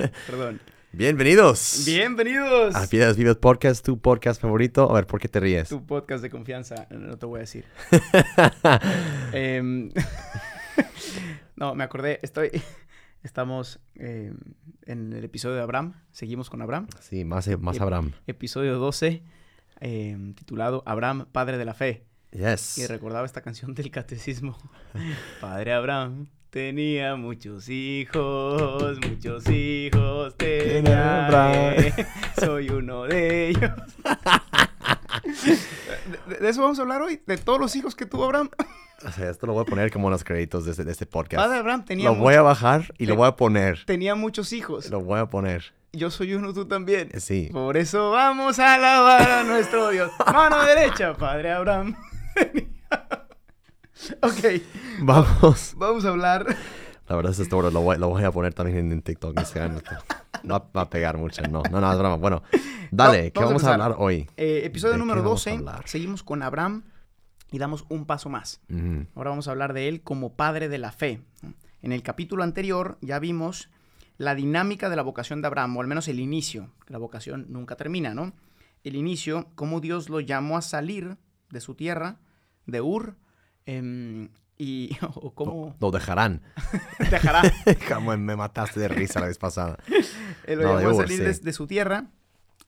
Perdón. bienvenidos Bienvenidos. a Piedras Vivas Podcast, tu podcast favorito. A ver, ¿por qué te ríes? Tu podcast de confianza, no te voy a decir. Em, no, me acordé, estoy... Estamos em, en el episodio de Abraham, seguimos con Abraham. Sí, más, más Ep- Abraham. Episodio 12, em, titulado Abraham, Padre de la Fe. Yes. Y recordaba esta canción del catecismo. Padre Abraham tenía muchos hijos, muchos hijos tenía. Abraham. él, Soy uno de ellos. De, de eso vamos a hablar hoy, de todos los hijos que tuvo Abraham. O sea, esto lo voy a poner como en los créditos de este, de este podcast. Padre Abraham tenía, Lo mucho- voy a bajar y lo voy a poner. tenía muchos hijos. Lo voy a poner. Yo soy uno, tú también. Sí. Por eso vamos a alabar a nuestro Dios. Mano derecha, Padre Abraham. ok, Vamos. vamos a hablar. La verdad es que esto lo voy, lo voy a poner también en, en TikTok. Instagram. esto. No va- a pegar mucho, no. No, no, es broma. Bueno, dale, No, ¿qué vamos a hablar hoy? Eh, episodio ¿De qué número vamos a 12. hablar? Seguimos con Abraham y damos un paso más. Ahora vamos a hablar de él como padre de la fe. En el capítulo anterior ya vimos la dinámica de la vocación de Abraham, o al menos el inicio. La vocación nunca termina, ¿no? El inicio, cómo Dios lo llamó a salir de su tierra, de Ur, em, y o cómo Lo dejarán. me mataste de risa la vez pasada. Él lo No, a Ur, salir de, su tierra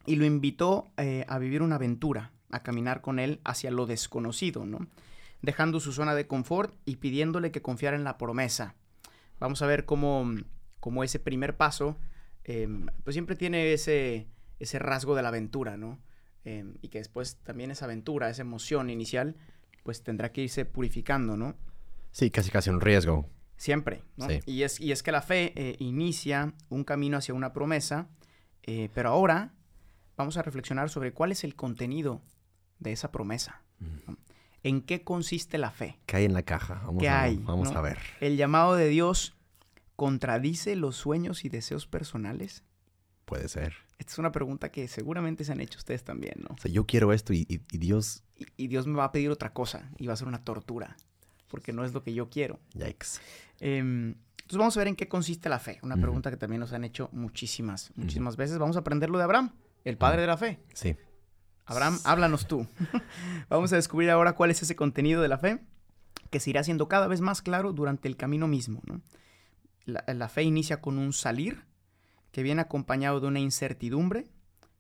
y lo invitó eh, a vivir una aventura, a caminar con él hacia lo desconocido, ¿no? Dejando su zona de confort y pidiéndole que confiara en la promesa. Vamos a ver cómo, cómo ese primer paso, eh, pues siempre tiene ese, ese rasgo de la aventura, ¿no? Eh, y que después también esa aventura, esa emoción inicial, pues tendrá que irse purificando, ¿no? Sí, casi casi un riesgo. Siempre, ¿no? Sí. Y, es, y es que la fe eh, inicia un camino hacia una promesa, eh, pero ahora vamos a reflexionar sobre cuál es el contenido de esa promesa. ¿no? ¿En qué consiste la fe? ¿Qué hay en la caja? Vamos, ¿Qué a, hay? vamos no? a ver. ¿El llamado de Dios contradice los sueños y deseos personales? Puede ser. Esta es una pregunta que seguramente se han hecho ustedes también, ¿no? O sea, yo quiero esto y, y- y Dios... Y, y Dios me va a pedir otra cosa y va a ser una tortura, porque no es lo que yo quiero. Yikes. Em, entonces vamos a ver en qué consiste la fe. Una pregunta que también nos han hecho muchísimas, muchísimas veces. Vamos a aprender lo de Abraham, el padre de la fe. Sí. Abraham, háblanos tú. vamos a descubrir ahora cuál es ese contenido de la fe, que se irá haciendo cada vez más claro durante el camino mismo. ¿no? La, la fe inicia con un salir, que viene acompañado de una incertidumbre,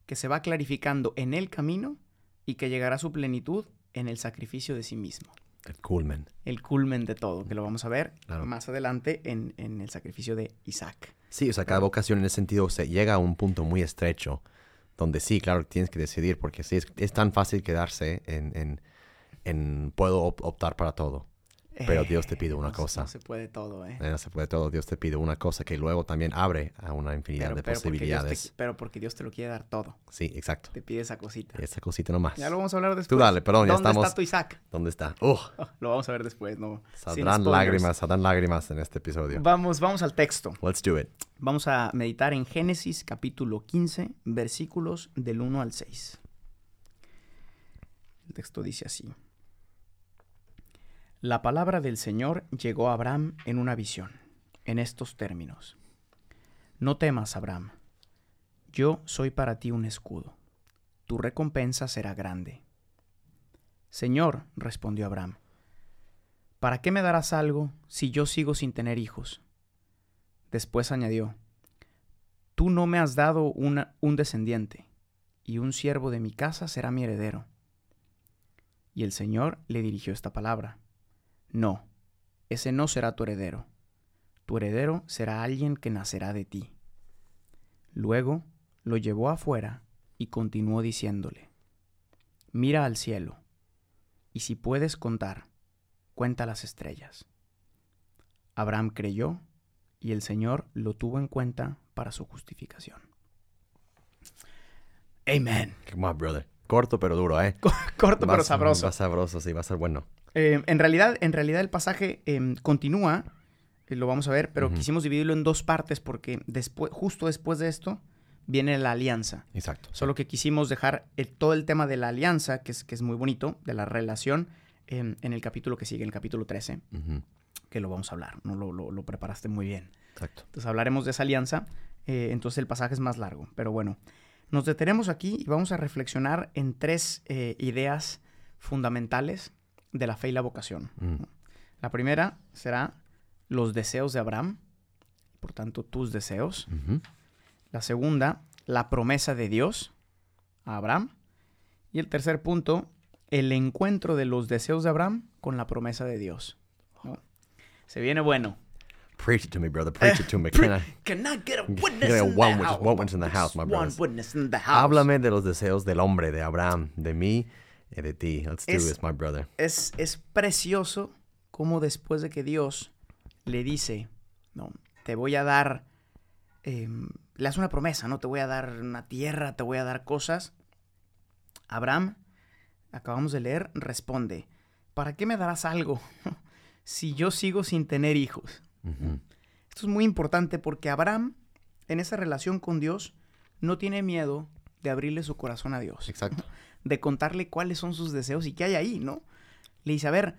que se va clarificando en el camino y que llegará a su plenitud en el sacrificio de sí mismo El culmen. el culmen de todo, que lo vamos a ver Claro. más adelante en, en el sacrificio de Isaac. Sí, o sea, cada vocación en ese sentido se llega a un punto muy estrecho donde sí, claro, tienes que decidir porque sí, es, es tan fácil quedarse en, en, en puedo op- optar para todo. Pero Dios te pide una no cosa. No se puede todo, ¿eh? Eh, No se puede todo, Dios te pide una cosa que luego también abre a una infinidad de porque Dios te- posibilidades. pero porque Dios te lo quiere dar todo. Sí, exacto. Te pide esa cosita. Esa cosita nomás. Ya lo vamos a hablar después. dale, perdón, ya ¿Dónde estamos- está tu Isaac? ¿Dónde está? Oh, lo vamos a ver después, ¿no? Saldrán lágrimas, saldrán lágrimas en este episodio. Vamos, vamos al texto. Let's do it. Vamos a meditar en Génesis capítulo 15, versículos del 1 al 6. El texto dice así. La palabra del Señor llegó a Abraham en una visión, en estos términos. No temas, Abraham. Yo soy para ti un escudo. Tu recompensa será grande. Señor, respondió Abraham, ¿para qué me darás algo si yo sigo sin tener hijos? Después añadió, Tú no me has dado un descendiente, y un siervo de mi casa será mi heredero. Y el Señor le dirigió esta palabra, No, ese no será tu heredero, tu heredero será alguien que nacerá de ti. Luego lo llevó afuera y continuó diciéndole, Mira al cielo, y si puedes contar, cuenta las estrellas. Abraham creyó y el Señor lo tuvo en cuenta para su justificación. Amen. Come on, brother. Corto pero duro, ¿eh? Corto pero sabroso. Va sabroso, sí, va a ser bueno. Eh, en, realidad, en realidad el pasaje em, continúa, eh, lo vamos a ver, pero quisimos dividirlo en dos partes porque después, justo después de esto viene la alianza. Exacto. Solo que quisimos dejar el- todo el tema de la alianza, que es, que es muy bonito, de la relación, en el capítulo que sigue, en el capítulo 13, Ujú, que lo vamos a hablar. ¿no? Lo, lo- lo preparaste muy bien. Exacto. Entonces hablaremos de esa alianza. eh, entonces el pasaje es más largo. Pero bueno, nos detenemos aquí y vamos a reflexionar en tres eh, ideas fundamentales de la fe y la vocación. Mm. La primera será los deseos de Abraham, por tanto tus deseos. La segunda, la promesa de Dios a Abraham. Y el tercer punto, el encuentro de los deseos de Abraham con la promesa de Dios. ¿no? Se viene bueno. Preach it to me, brother. Preach it to me. Can I- Can I get a Get witness a in one the house? one witness in the house, my One brothers. witness in the house. Háblame de los deseos del hombre, de Abraham, de mí Let's do Es- this, my brother. Es, es precioso como después de que Dios le dice, no, te voy a dar, em, le hace una promesa, ¿no? Te voy a dar una tierra, te voy a dar cosas. Abraham, acabamos de leer, responde, ¿para qué me darás algo si yo sigo sin tener hijos? Esto es muy importante porque Abraham, en esa relación con Dios, no tiene miedo de abrirle su corazón a Dios. Exacto. De contarle cuáles son sus deseos y qué hay ahí, ¿no? Le dice, a ver,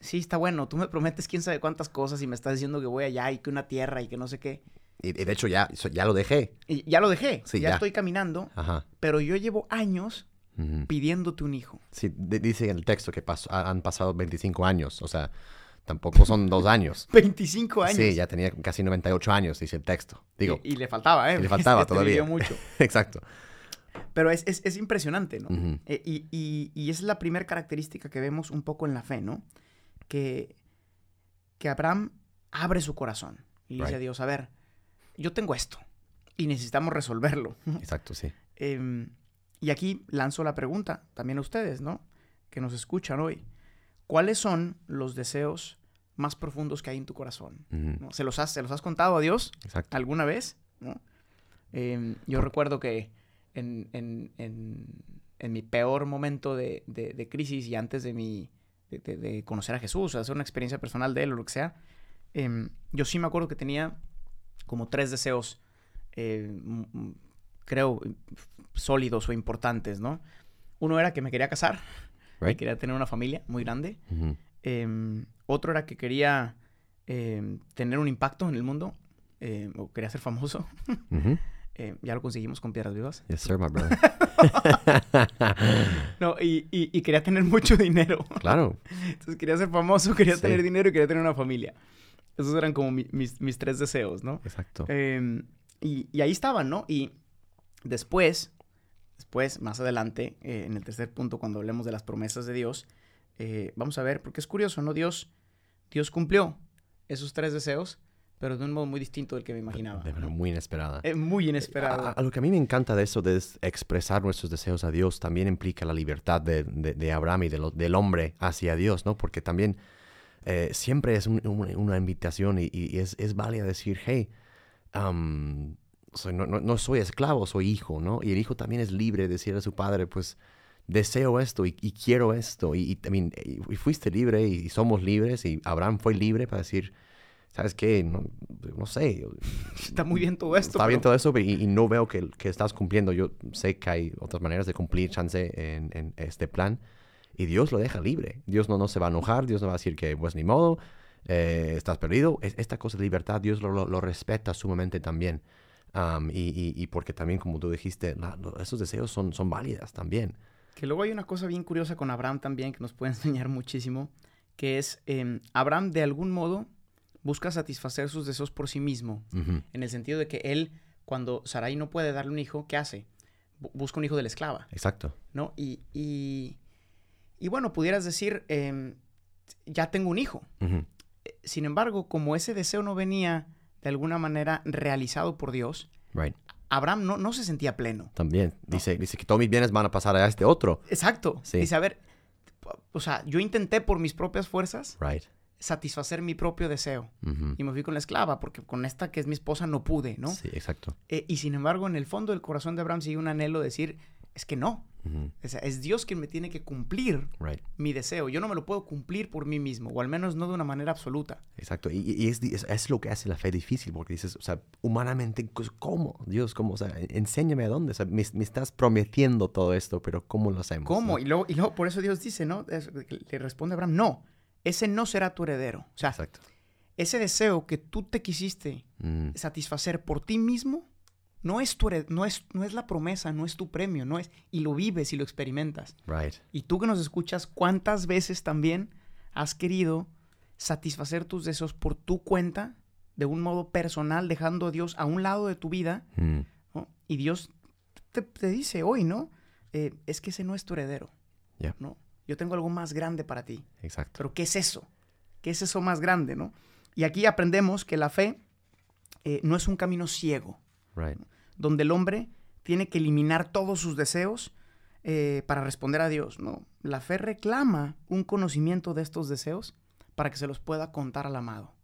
sí está bueno, tú me prometes quién sabe cuántas cosas y me estás diciendo que voy allá y que una tierra y que no sé qué. Y, de hecho ya, ya lo dejé. Y ya lo dejé, Sí, ya, ya. estoy caminando, Ajá. pero yo llevo años pidiéndote un hijo. Sí, dice en el texto que pasó- han pasado 25 años. O sea, tampoco son dos años. 25 años. Sí, ya tenía casi 98 años, dice el texto. Digo, Y, y le faltaba, ¿eh? Y le faltaba todavía. mucho. exacto. Pero es, es- es impresionante, ¿no? Eh, y, y- y es la primera característica que vemos un poco en la fe, ¿no? Que, que Abraham abre su corazón y dice a Dios, a ver, yo tengo esto y necesitamos resolverlo. Exacto, sí. Em, y aquí lanzo la pregunta también a ustedes, ¿no? Que nos escuchan hoy. ¿Cuáles son los deseos más profundos que hay en tu corazón? ¿no? ¿Se, los has, ¿Se los has contado a Dios? Exacto. alguna vez, ¿no? Em, yo recuerdo que en, en- en- en mi peor momento de, de- de crisis y antes de mi de, conocer a Jesús, hacer una experiencia personal de él o lo que sea, em, yo sí me acuerdo que tenía como tres deseos, eh, creo, sólidos o importantes, ¿no? Uno era que me quería casar, que Right? quería tener una familia muy grande. Em, otro era que quería em, tener un impacto en el mundo, o quería ser famoso. Eh, ya lo conseguimos con Piedras Vivas. Yes, sir, my brother. No, y, y- y quería tener mucho dinero. claro. Entonces quería ser famoso, quería Sí. tener dinero y quería tener una familia. Esos eran como mi- mis, mis tres deseos, ¿no? Exacto. Em, y, y ahí estaban, ¿no? Y después, después, más adelante, eh, en el tercer punto, cuando hablemos de las promesas de Dios, eh, vamos a ver, porque es curioso, ¿no? Dios, Dios cumplió esos tres deseos, pero de un modo muy distinto del que me imaginaba. De manera muy inesperada. Eh, muy inesperado. A, a lo que a mí me encanta de eso, de es- expresar nuestros deseos a Dios, también implica la libertad de, de- de Abraham y de lo- del hombre hacia Dios, ¿no? Porque también eh, siempre es un- un- una invitación y, y es, es válida decir, hey, am, soy- no, no- no soy esclavo, soy hijo, ¿no? Y el hijo también es libre de decir a su padre, pues, deseo esto y, y quiero esto. Y, y también y- y fuiste libre y somos libres y Abraham fue libre para decir, ¿sabes qué? No, no sé, Está muy bien todo esto. Está bien pero- todo eso y, y no veo que, que estás cumpliendo. Yo sé que hay otras maneras de cumplir chance en, en este plan. Y Dios lo deja libre. Dios no, no se va a enojar. Dios no va a decir que, pues, ni modo, eh, estás perdido. Es- esta cosa de libertad, Dios lo, lo- lo respeta sumamente también. Am, y, y- y porque también, como tú dijiste, la- esos deseos son, son válidas también. Que luego hay una cosa bien curiosa con Abraham también que nos puede enseñar muchísimo, que es em, Abraham de algún modo busca satisfacer sus deseos por sí mismo, en el sentido de que él, cuando Sarai no puede darle un hijo, ¿qué hace? Bu- busca un hijo de la esclava, Exacto. ¿no? Y, y, y bueno, pudieras decir, em, ya tengo un hijo. Eh, Sin embargo, como ese deseo no venía de alguna manera realizado por Dios, Right. Abraham no, no se sentía pleno. También. Dice, dice que todos mis bienes van a pasar a este otro. Exacto. Sí. Dice, a ver, o sea, yo intenté por mis propias fuerzas Right. Satisfacer mi propio deseo. Y me fui con la esclava, porque con esta que es mi esposa no pude, ¿no? Sí, exacto. Eh, y sin embargo, en el fondo del corazón de Abraham sigue un anhelo de decir, es que no. Ujú. O sea, es Dios quien me tiene que cumplir Right. mi deseo. Yo no me lo puedo cumplir por mí mismo, o al menos no de una manera absoluta. Exacto. Y, y es, es, es lo que hace la fe difícil, porque dices, o sea, humanamente, pues, ¿cómo? Dios, ¿cómo? O sea, en- enséñame a dónde. O sea, me, me estás prometiendo todo esto, pero ¿cómo lo hacemos? ¿Cómo? no? Y luego, y luego por eso Dios dice, ¿no? Es- Le responde a Abraham, no, ese no será tu heredero. O sea, Exacto. ese deseo que tú te quisiste Mm, satisfacer por ti mismo, no es, tu no, es, no es la promesa, no es tu premio, no es, y lo vives y lo experimentas. right. Y tú que nos escuchas, ¿cuántas veces también has querido satisfacer tus deseos por tu cuenta, de un modo personal, dejando a Dios a un lado de tu vida? Mm, ¿no? Y Dios te, te dice hoy, ¿no? Eh, es que ese no es tu heredero. Ya. ¿no? Yo tengo algo más grande para ti. exacto. Pero ¿qué es eso? ¿Qué es eso más grande, no? Y aquí aprendemos que la fe eh, no es un camino ciego, Right. donde el hombre tiene que eliminar todos sus deseos eh, para responder a Dios, ¿no? La fe reclama un conocimiento de estos deseos para que se los pueda contar al amado.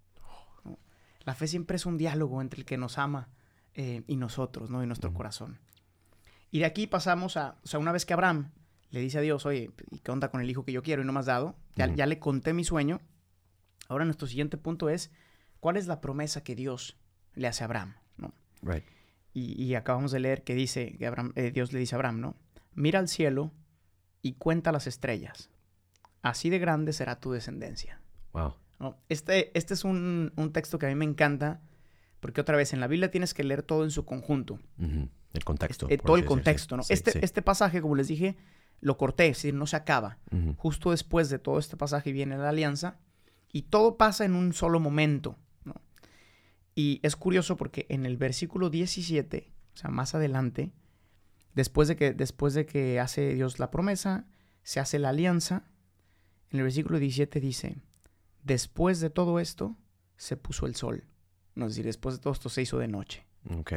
¿no? La fe siempre es un diálogo entre el que nos ama eh, y nosotros, ¿no? Y nuestro corazón. Y de aquí pasamos a, o sea, una vez que Abraham le dice a Dios, oye, ¿y qué onda con el hijo que yo quiero y no me has dado? Ya, ya le conté mi sueño. Ahora nuestro siguiente punto es, ¿cuál es la promesa que Dios le hace a Abraham? ¿no? Right. Y, y acabamos de leer que dice, que Abraham- eh, Dios le dice a Abraham, ¿no? Mira al cielo y cuenta las estrellas. Así de grande será tu descendencia. Wow. ¿no? Este, este es un, un texto que a mí me encanta, porque otra vez en la Biblia tienes que leer todo en su conjunto. El contexto. Por todo el contexto, ¿no? Sí, este, sí. este pasaje, como les dije, lo corté, es decir, no se acaba. Justo después de todo este pasaje viene la alianza y todo pasa en un solo momento. ¿no? Y es curioso porque en el versículo 17, o sea, más adelante, después de que, después de que hace Dios la promesa, se hace la alianza, en el versículo 17 dice, después de todo esto se puso el sol. No, es decir, después de todo esto se hizo de noche. Ok.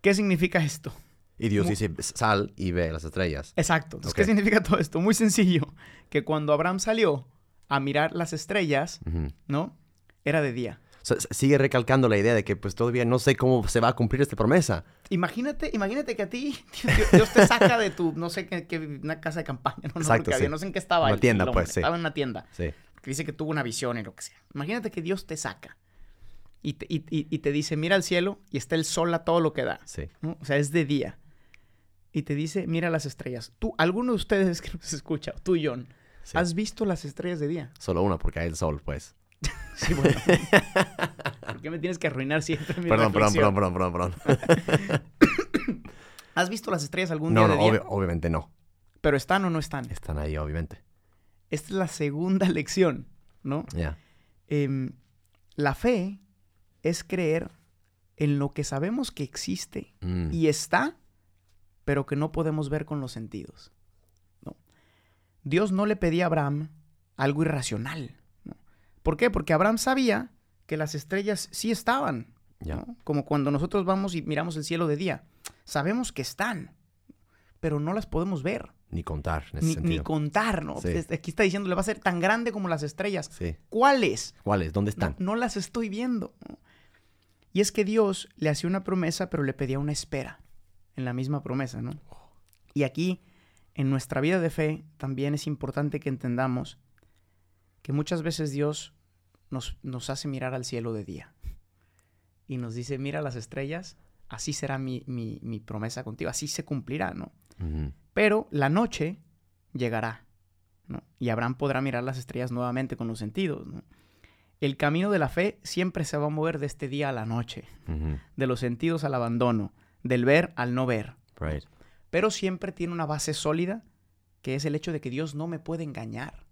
¿Qué significa esto? Y Dios dice, sal y ve las estrellas. Exacto. Entonces. ¿Qué significa todo esto? Muy sencillo. Que cuando Abraham salió a mirar las estrellas. ¿no? Era de día. Sigue recalcando la idea de que pues todavía no sé cómo se va a cumplir esta promesa. Imagínate, imagínate que a ti Dios, Dios te saca de tu, no sé qué, una casa de campaña, no, no, Exacto, porque había, no sé en qué estaba. Una el- tienda, el hombre, pues, sí. Estaba en una tienda. Sí. Que dice que tuvo una visión y lo que sea. Imagínate que Dios te saca y te, y- y- y te dice, mira al cielo y está el sol a todo lo que da. Sí. ¿no? O sea, es de día. Y te dice, mira las estrellas. Tú, alguno de ustedes que nos escucha, tú, John, sí. ¿has visto las estrellas de día? Solo una porque hay el sol, pues. Sí, bueno. ¿Por qué me tienes que arruinar siempre mi Perdón, perdón, perdón, perdón, perdón, perdón. ¿Has visto las estrellas algún No, día no, obvio- obviamente no. Pero están o no están. Están ahí, obviamente. Esta es la segunda lección, ¿no? Ya. Em, la fe es creer en lo que sabemos que existe Mm. y está, pero que no podemos ver con los sentidos. ¿no? Dios no le pedía a Abraham algo irracional. ¿no? ¿Por qué? Porque Abraham sabía que las estrellas sí estaban. Como cuando nosotros vamos y miramos el cielo de día. Sabemos que están, pero no las podemos ver, Ni contar en ese ni, contar, ¿no? Sí. Es- Aquí está diciendo, le va a ser tan grande como las estrellas. Sí. ¿Cuáles? ¿Cuáles? ¿Dónde están? no las estoy viendo. Y es que Dios le hacía una promesa, pero le pedía una espera en la misma promesa, ¿no? Y aquí, en nuestra vida de fe, también es importante que entendamos que muchas veces Dios nos, nos hace mirar al cielo de día. Y nos dice, mira las estrellas, así será mi, mi- mi promesa contigo, así se cumplirá, ¿no? Pero la noche llegará, ¿no? Y Abraham podrá mirar las estrellas nuevamente con los sentidos, ¿no? El camino de la fe siempre se va a mover de este día a la noche, de los sentidos al abandono, del ver al no ver. Right. Pero siempre tiene una base sólida, que es el hecho de que Dios no me puede engañar.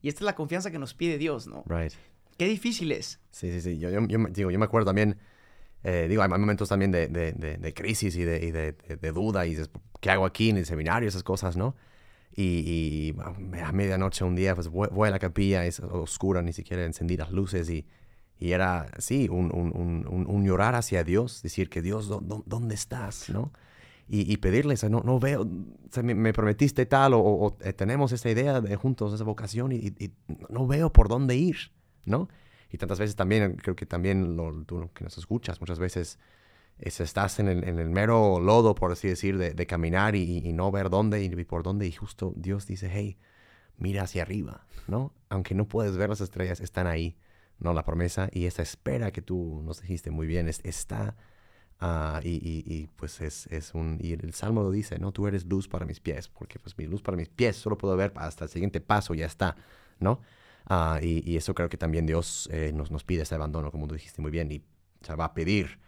Y esta es la confianza que nos pide Dios, ¿no? Right. Qué difícil es. Sí, sí, sí. Yo, yo, yo digo, yo me acuerdo también, eh, digo, hay momentos también de, de, de, de crisis y, de, y de duda y dices, ¿qué hago aquí en el seminario? Esas cosas, ¿no? Y, y a medianoche un día, pues voy, voy a la capilla, es oscura, ni siquiera encendí las luces y, y era, sí, un, un, un, un- llorar hacia Dios, decir que Dios, ¿dó- dó- ¿dónde estás? ¿No? y, pedirles, no, no veo, me, prometiste tal o, eh, tenemos esta idea de juntos, esa vocación y, no veo por dónde ir, ¿no? Y tantas veces también, creo que también lo, tú que nos escuchas, muchas veces es, estás en el, mero lodo, por así decir, de, caminar y, no ver dónde y, por dónde y justo Dios dice, hey, mira hacia arriba, ¿no? Aunque no puedes ver las estrellas, están ahí, ¿no? La promesa y esa espera que tú nos dijiste muy bien, está Ah, y, y, pues es, es, un... Y el Salmo lo dice, ¿no? Tú eres luz para mis pies, porque pues mi luz para mis pies solo puedo ver hasta el siguiente paso, ya está, ¿no? Uh, y, y, eso creo que también Dios eh, nos, nos pide ese abandono, como tú dijiste muy bien, y se va a pedir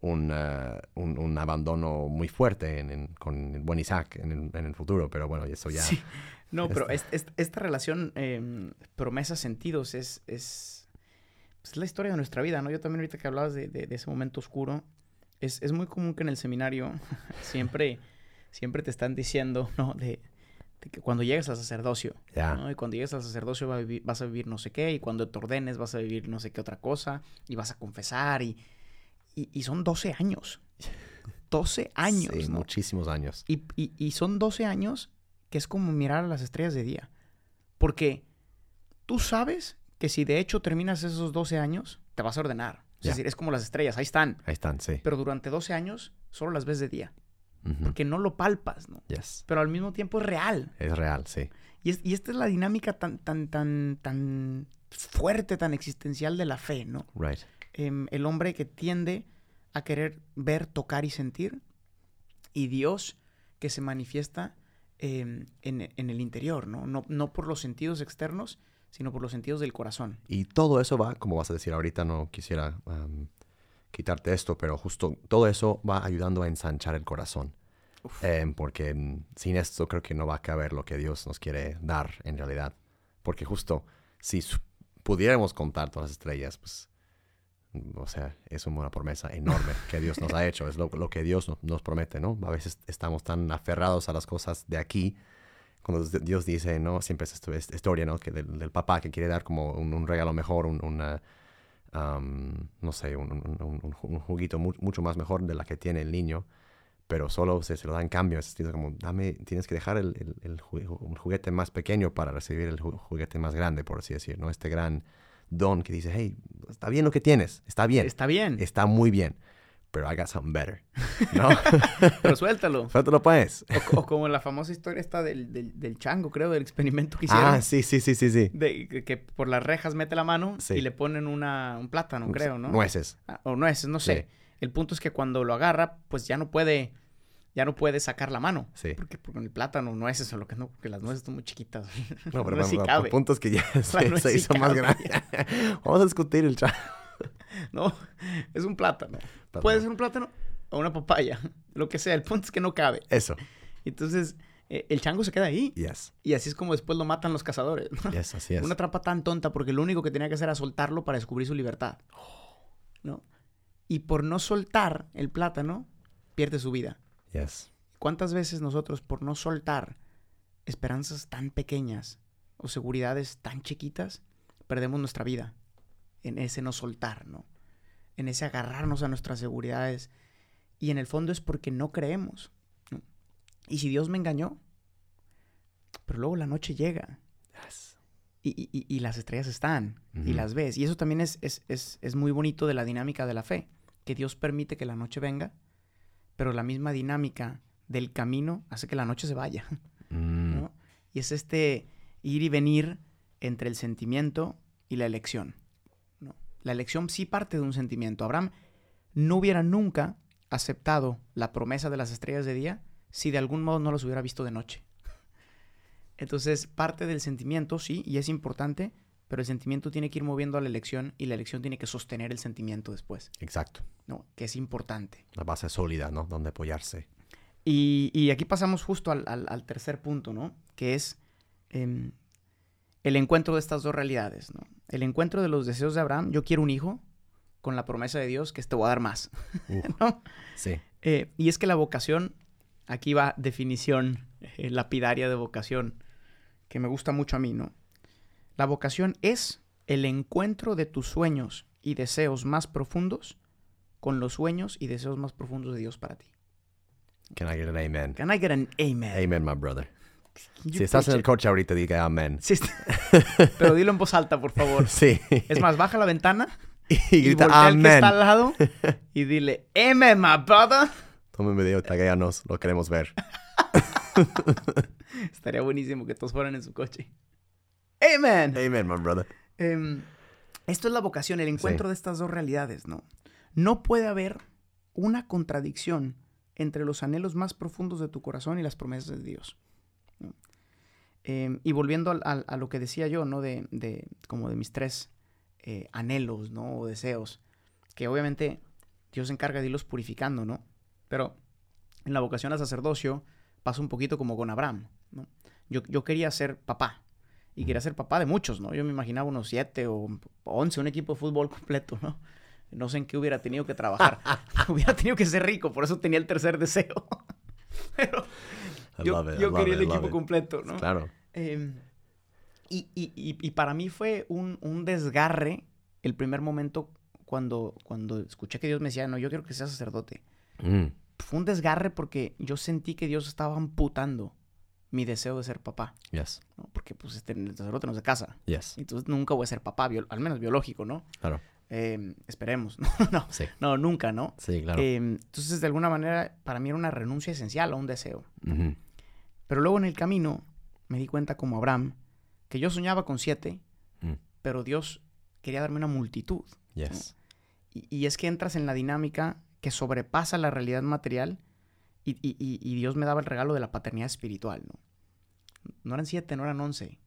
un, uh, un, un, abandono muy fuerte en, con el buen Isaac en el, en el, futuro, pero bueno, eso ya... Sí. No, pero es, esta relación eh, promesa-sentidos es, es, pues, la historia de nuestra vida, ¿no? Yo también ahorita que hablabas de, de, de ese momento oscuro, es, muy común que en el seminario siempre, siempre te están diciendo, ¿no? De, que cuando llegues al sacerdocio, ¿no? Y cuando llegues al sacerdocio vas a, vivir, no sé qué, y cuando te ordenes vas a vivir no sé qué otra cosa, y vas a confesar, y, y, son 12 años. 12 años, sí, muchísimos años. Y, y, son 12 años que es como mirar a las estrellas de día. Porque tú sabes que si de hecho terminas esos 12 años, te vas a ordenar. Es decir, es como las estrellas, ahí están. Ahí están, sí. Pero durante 12 años solo las ves de día. Porque no lo palpas, ¿no? Yes. Pero al mismo tiempo es real. Es real, sí. Y, y esta es la dinámica tan, tan, tan, tan fuerte, tan existencial de la fe, ¿no? Right. Em, el hombre que tiende a querer ver, tocar y sentir. Y Dios que se manifiesta em, en, en, el interior, ¿no? ¿no? No por los sentidos externos, sino por los sentidos del corazón. Y todo eso va, como vas a decir ahorita, no quisiera quitarte esto, pero justo todo eso va ayudando a ensanchar el corazón. Em, porque mm, sin esto creo que no va a caber lo que Dios nos quiere dar en realidad. Porque justo si pudiéramos contar todas las estrellas, pues, mm, o sea, es una promesa enorme que Dios nos ha hecho, es lo, que Dios nos promete, ¿no? A veces estamos tan aferrados a las cosas de aquí cuando Dios dice, ¿no? Siempre es esta historia, ¿no? Que del, papá que quiere dar como un, regalo mejor, un, una, no sé, un, juguito mucho más mejor de la que tiene el niño, pero solo se, se lo da en cambio. Es como, dame, tienes que dejar el, el, juguete más pequeño para recibir el juguete más grande, por así decir, ¿no? Este gran don que dice, hey, está bien lo que tienes, está bien. Está bien. Está muy bien pero I got something better, ¿no? pero suéltalo. Suéltalo pues. O, como la famosa historia esta del, del, chango, creo, del experimento que hicieron. Ah, sí, sí, sí, sí, sí. De, que por las rejas mete la mano y le ponen una, un plátano, creo, ¿no? Nueces. Ah, o nueces, no sé. El punto es que cuando lo agarra, pues ya no puede, ya no puede sacar la mano. Sí. Porque, con el plátano, nueces o lo que no, porque las nueces están muy chiquitas. No, pero el punto es que ya se, hizo más grande. Vamos a discutir el chango. no, es un plátano. Puede ser un plátano o una papaya, lo que sea. El punto es que no cabe. Eso. Entonces, eh, el chango se queda ahí. Yes. Y así es como después lo matan los cazadores. Yes, así es. Una trampa tan tonta porque lo único que tenía que hacer era soltarlo para descubrir su libertad. ¿No? Y por no soltar el plátano, pierde su vida. Yes. ¿Cuántas veces nosotros, por no soltar esperanzas tan pequeñas o seguridades tan chiquitas, perdemos nuestra vida? en ese no soltar, ¿no? En ese agarrarnos a nuestras seguridades. Y en el fondo es porque no creemos. Y si Dios me engañó, pero luego la noche llega. Y, las estrellas están y las ves. Y eso también es, es, muy bonito de la dinámica de la fe, que Dios permite que la noche venga, pero la misma dinámica del camino hace que la noche se vaya. Mm. Y es este ir y venir entre el sentimiento y la elección. La elección sí parte de un sentimiento. Abraham no hubiera nunca aceptado la promesa de las estrellas de día si de algún modo no los hubiera visto de noche. Entonces, parte del sentimiento, sí, y es importante, pero el sentimiento tiene que ir moviendo a la elección y la elección tiene que sostener el sentimiento después. Exacto. ¿no? Que es importante. La base sólida, ¿no? Donde apoyarse. Y, aquí pasamos justo al, tercer punto, ¿no? Que es em, el encuentro de estas dos realidades, ¿no? El encuentro de los deseos de Abraham, yo quiero un hijo, con la promesa de Dios que te voy a dar más, ¿no? Sí. Eh, y es que la vocación, aquí va definición eh, lapidaria de vocación, que me gusta mucho a mí, ¿no? La vocación es el encuentro de tus sueños y deseos más profundos con los sueños y deseos más profundos de Dios para ti. Can I get an amen? Can I get an amen? Amen, my brother. Si estás en el coche ahorita, diga amén. Sí, Pero dilo en voz alta, por favor. Sí. Es más, baja la ventana y y grita que amén. está al lado y dile, Amen, my brother. Toma un video, taguéanos, lo queremos ver. Estaría buenísimo que todos fueran en su coche. Amen. Amen, my brother. Em, esto es la vocación, el encuentro de estas dos realidades, ¿no? No puede haber una contradicción entre los anhelos más profundos de tu corazón y las promesas de Dios. Em, y volviendo al- a, lo que decía yo, ¿no? De, de- como de mis tres eh, anhelos, ¿no? O deseos, que obviamente Dios se encarga de irlos purificando, ¿no? Pero en la vocación al sacerdocio pasa un poquito como con Abraham, ¿no? Yo, yo quería ser papá, y quería ser papá de muchos, ¿no? Yo me imaginaba unos siete o once, un equipo de fútbol completo, ¿no? No sé en qué hubiera tenido que trabajar. hubiera tenido que ser rico, por eso tenía el tercer deseo. Pero I yo, love it, I yo love quería it, el equipo it. completo, ¿no? Claro. Eh, y, y- y- para mí fue un, un desgarre el primer momento cuando, cuando escuché que Dios me decía, no, yo quiero que seas sacerdote. Mm, Fue un desgarre porque yo sentí que Dios estaba amputando mi deseo de ser papá, Yes. ¿no? Porque pues este, el sacerdote no se casa. Yes. Entonces nunca voy a ser papá, al menos biológico, ¿no? Claro. Eh, esperemos. No, no, Sí. no, nunca, ¿no? Sí, claro. Eh, entonces, de alguna manera, para mí era una renuncia esencial a un deseo. Ujú. Pero luego en el camino me di cuenta, como Abraham, que yo soñaba con siete, Mm. pero Dios quería darme una multitud. Yes. Y, y es que entras en la dinámica que sobrepasa la realidad material y, y- y- y Dios me daba el regalo de la paternidad espiritual, ¿no? No eran siete, no eran once.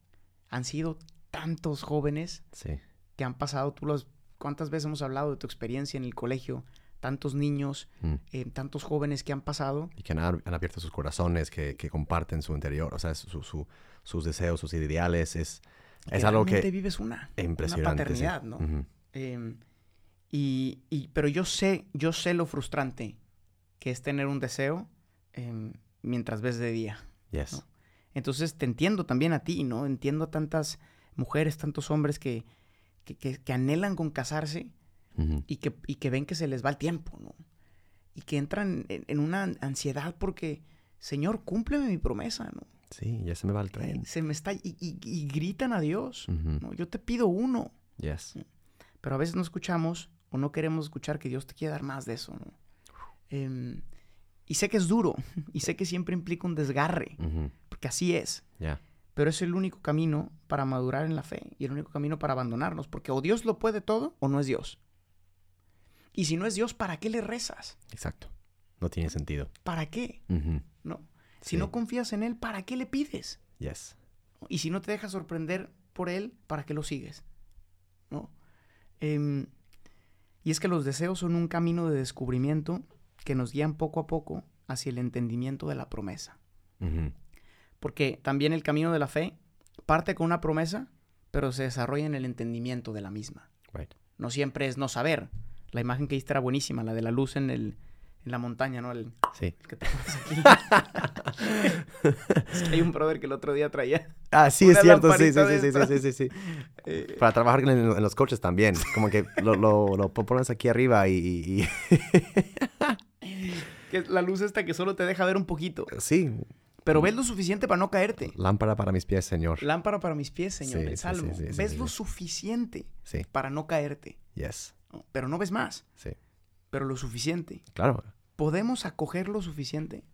Han sido tantos jóvenes Sí. que han pasado, tú los, ¿cuántas veces hemos hablado de tu experiencia en el colegio? Tantos niños, Mm. eh, tantos jóvenes que han pasado. Y que han, ab- han abierto sus corazones, que, que comparten su interior, o sea, su, su- sus deseos, sus ideales. Es, es que algo que... vives una, Impresionante. una sí. paternidad, ¿no? Eh, y, y- pero yo sé, yo sé lo frustrante que es tener un deseo eh, mientras ves de día. Yes. No. Entonces te entiendo también a ti, ¿no? Entiendo a tantas mujeres, tantos hombres que, que, que- que anhelan con casarse y que, y que ven que se les va el tiempo, ¿no? Y que entran en, en una ansiedad porque, Señor, cúmpleme mi promesa, ¿no? Sí, ya se me va el tren. Se me está... Y, y- y gritan a Dios. ¿no? Yo te pido uno. Yes. Pero a veces no escuchamos o no queremos escuchar que Dios te quiere dar más de eso, ¿no? Em, y sé que es duro, y sé que siempre implica un desgarre, porque así es. Ya. Pero es el único camino para madurar en la fe y el único camino para abandonarnos, porque o Dios lo puede todo o no es Dios. Y si no es Dios, ¿para qué le rezas? Exacto. No tiene sentido. ¿Para qué? ¿No? Si Sí. no confías en Él, ¿para qué le pides? Yes. Y si no te dejas sorprender por Él, ¿para qué lo sigues? ¿No? Em, y es que los deseos son un camino de descubrimiento que nos guían poco a poco hacia el entendimiento de la promesa. Porque también el camino de la fe parte con una promesa, pero se desarrolla en el entendimiento de la misma. Right. No siempre es no saber. La imagen que diste era buenísima, la de la luz en, el, en la montaña, ¿no? El, Sí. el que aquí. es que hay un brother que el otro día traía. Ah, sí, es cierto. Sí, sí, sí, sí, sí, sí, sí, Para trabajar en, en los coches también. Como que lo, lo, lo pones aquí arriba y... que la luz esta que solo te deja ver un poquito. sí. Pero ves lo suficiente para no caerte. Lámpara para mis pies, Señor. Lámpara para mis pies, Señor, Sí, el sí, salmo. sí, sí, sí, ves lo suficiente para no caerte. Yes. Pero no ves más, Sí. pero lo suficiente. Claro. ¿Podemos acoger lo suficiente?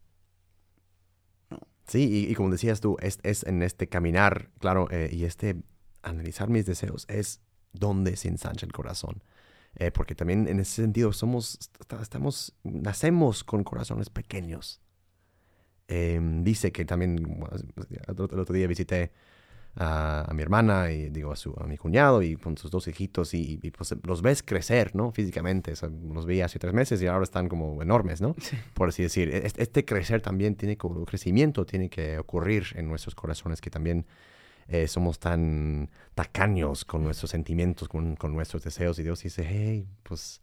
Sí, y, y como decías tú, es, es en este caminar, claro, eh, y este analizar mis deseos es donde se ensancha el corazón. Eh, porque también en ese sentido somos, est- estamos, nacemos con corazones pequeños. Em, dice que también, bueno, el otro día visité a, a mi hermana y digo a, su, a mi cuñado y con sus dos hijitos y, y, pues los ves crecer, ¿no? Físicamente, o sea, los vi hace tres meses y ahora están como enormes, ¿no? Por así decir, Es- este crecer también tiene que, crecimiento tiene que ocurrir en nuestros corazones que también eh, somos tan tacaños con nuestros sentimientos, con, con nuestros deseos y Dios dice, hey, pues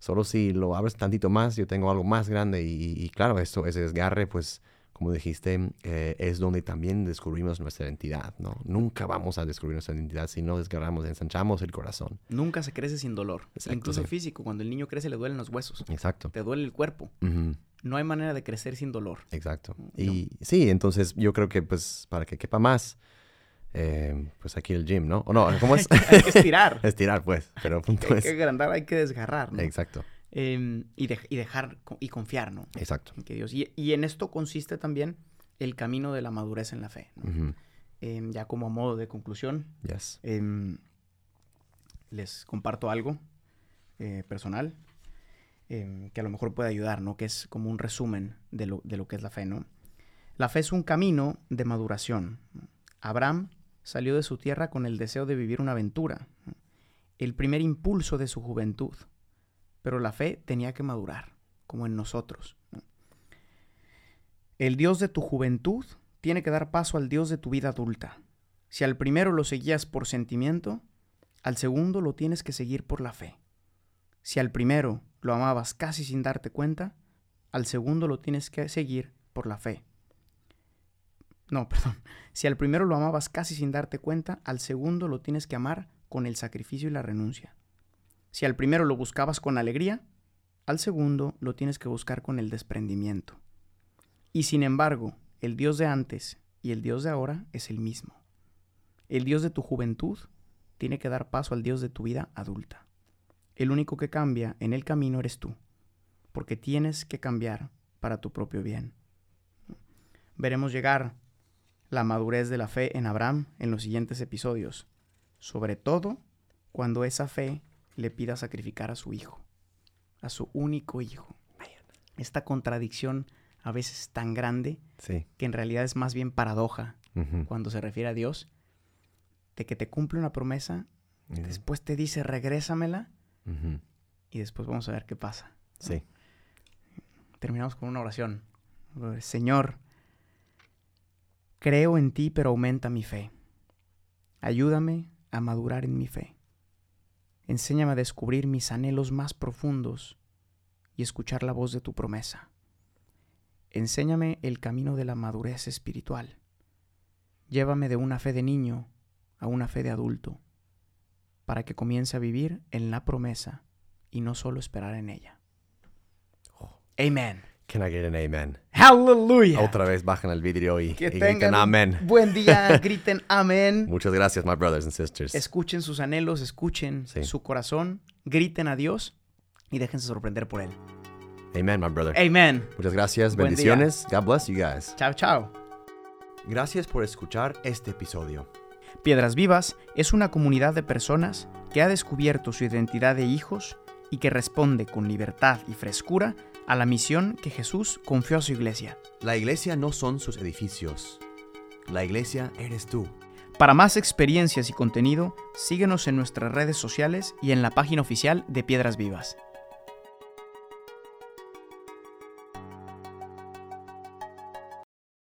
solo si lo abres tantito más, yo tengo algo más grande y, y- y claro, esto, ese desgarre, pues como dijiste, eh, es donde también descubrimos nuestra identidad, ¿no? Nunca vamos a descubrir nuestra identidad si no desgarramos, ensanchamos el corazón. Nunca se crece sin dolor. Exacto, Incluso sí. físico. Cuando el niño crece le duelen los huesos. Exacto. Te duele el cuerpo. No hay manera de crecer sin dolor. Exacto. No. Y sí, entonces yo creo que pues para que quepa más, eh, pues aquí el gym, ¿no? O no, ¿cómo es? hay que estirar. Estirar, pues, pero punto hay es... que agrandar, hay que desgarrar, ¿no? Exacto, Em, y, de- y dejar y confiar, ¿no? exacto. En que Dios. Y, y en esto consiste también el camino de la madurez en la fe. Em, ya como a modo de conclusión, Yes. em, les comparto algo eh, personal que a lo mejor puede ayudar, ¿no? Que es como un resumen de lo, de lo que es la fe, ¿no? La fe es un camino de maduración. Abraham salió de su tierra con el deseo de vivir una aventura, el primer impulso de su juventud, pero la fe tenía que madurar, como en nosotros. ¿no? El Dios de tu juventud tiene que dar paso al Dios de tu vida adulta. Si al primero lo seguías por sentimiento, al segundo lo tienes que seguir por la fe. Si al primero lo amabas casi sin darte cuenta, al segundo lo tienes que seguir por la fe. No, perdón. Si al primero lo amabas casi sin darte cuenta, al segundo lo tienes que amar con el sacrificio y la renuncia. Si al primero lo buscabas con alegría, al segundo lo tienes que buscar con el desprendimiento. Y sin embargo, el Dios de antes y el Dios de ahora es el mismo. El Dios de tu juventud tiene que dar paso al Dios de tu vida adulta. El único que cambia en el camino eres tú, porque tienes que cambiar para tu propio bien. Veremos llegar la madurez de la fe en Abraham en los siguientes episodios, sobre todo cuando esa fe le pida sacrificar a su hijo, a su único hijo. Esta contradicción a veces tan grande Sí. que en realidad es más bien paradoja cuando se refiere a Dios, de que te cumple una promesa, después te dice regrésamela y después vamos a ver qué pasa. Sí. Terminamos con una oración. Señor, creo en ti, pero aumenta mi fe. Ayúdame a madurar en mi fe. Enséñame a descubrir mis anhelos más profundos y escuchar la voz de tu promesa. Enséñame el camino de la madurez espiritual. Llévame de una fe de niño a una fe de adulto, para que comience a vivir en la promesa y no solo esperar en ella. Amen. Can I get an amen? Hallelujah. Otra vez bajan el vidrio y, Que y un amén. buen día, griten amén. Muchas gracias, my brothers and sisters. Escuchen sus anhelos, escuchen Sí. su corazón, griten a Dios y déjense sorprender por él. Amen, my brother. Amen. Muchas gracias. Buen Bendiciones. God bless you guys. Chao, chao. Gracias por escuchar este episodio. Piedras Vivas es una comunidad de personas que ha descubierto su identidad de hijos y que responde con libertad y frescura a la misión que Jesús confió a su iglesia. La iglesia no son sus edificios. La iglesia eres tú. Para más experiencias y contenido, síguenos en nuestras redes sociales y en la página oficial de Piedras Vivas.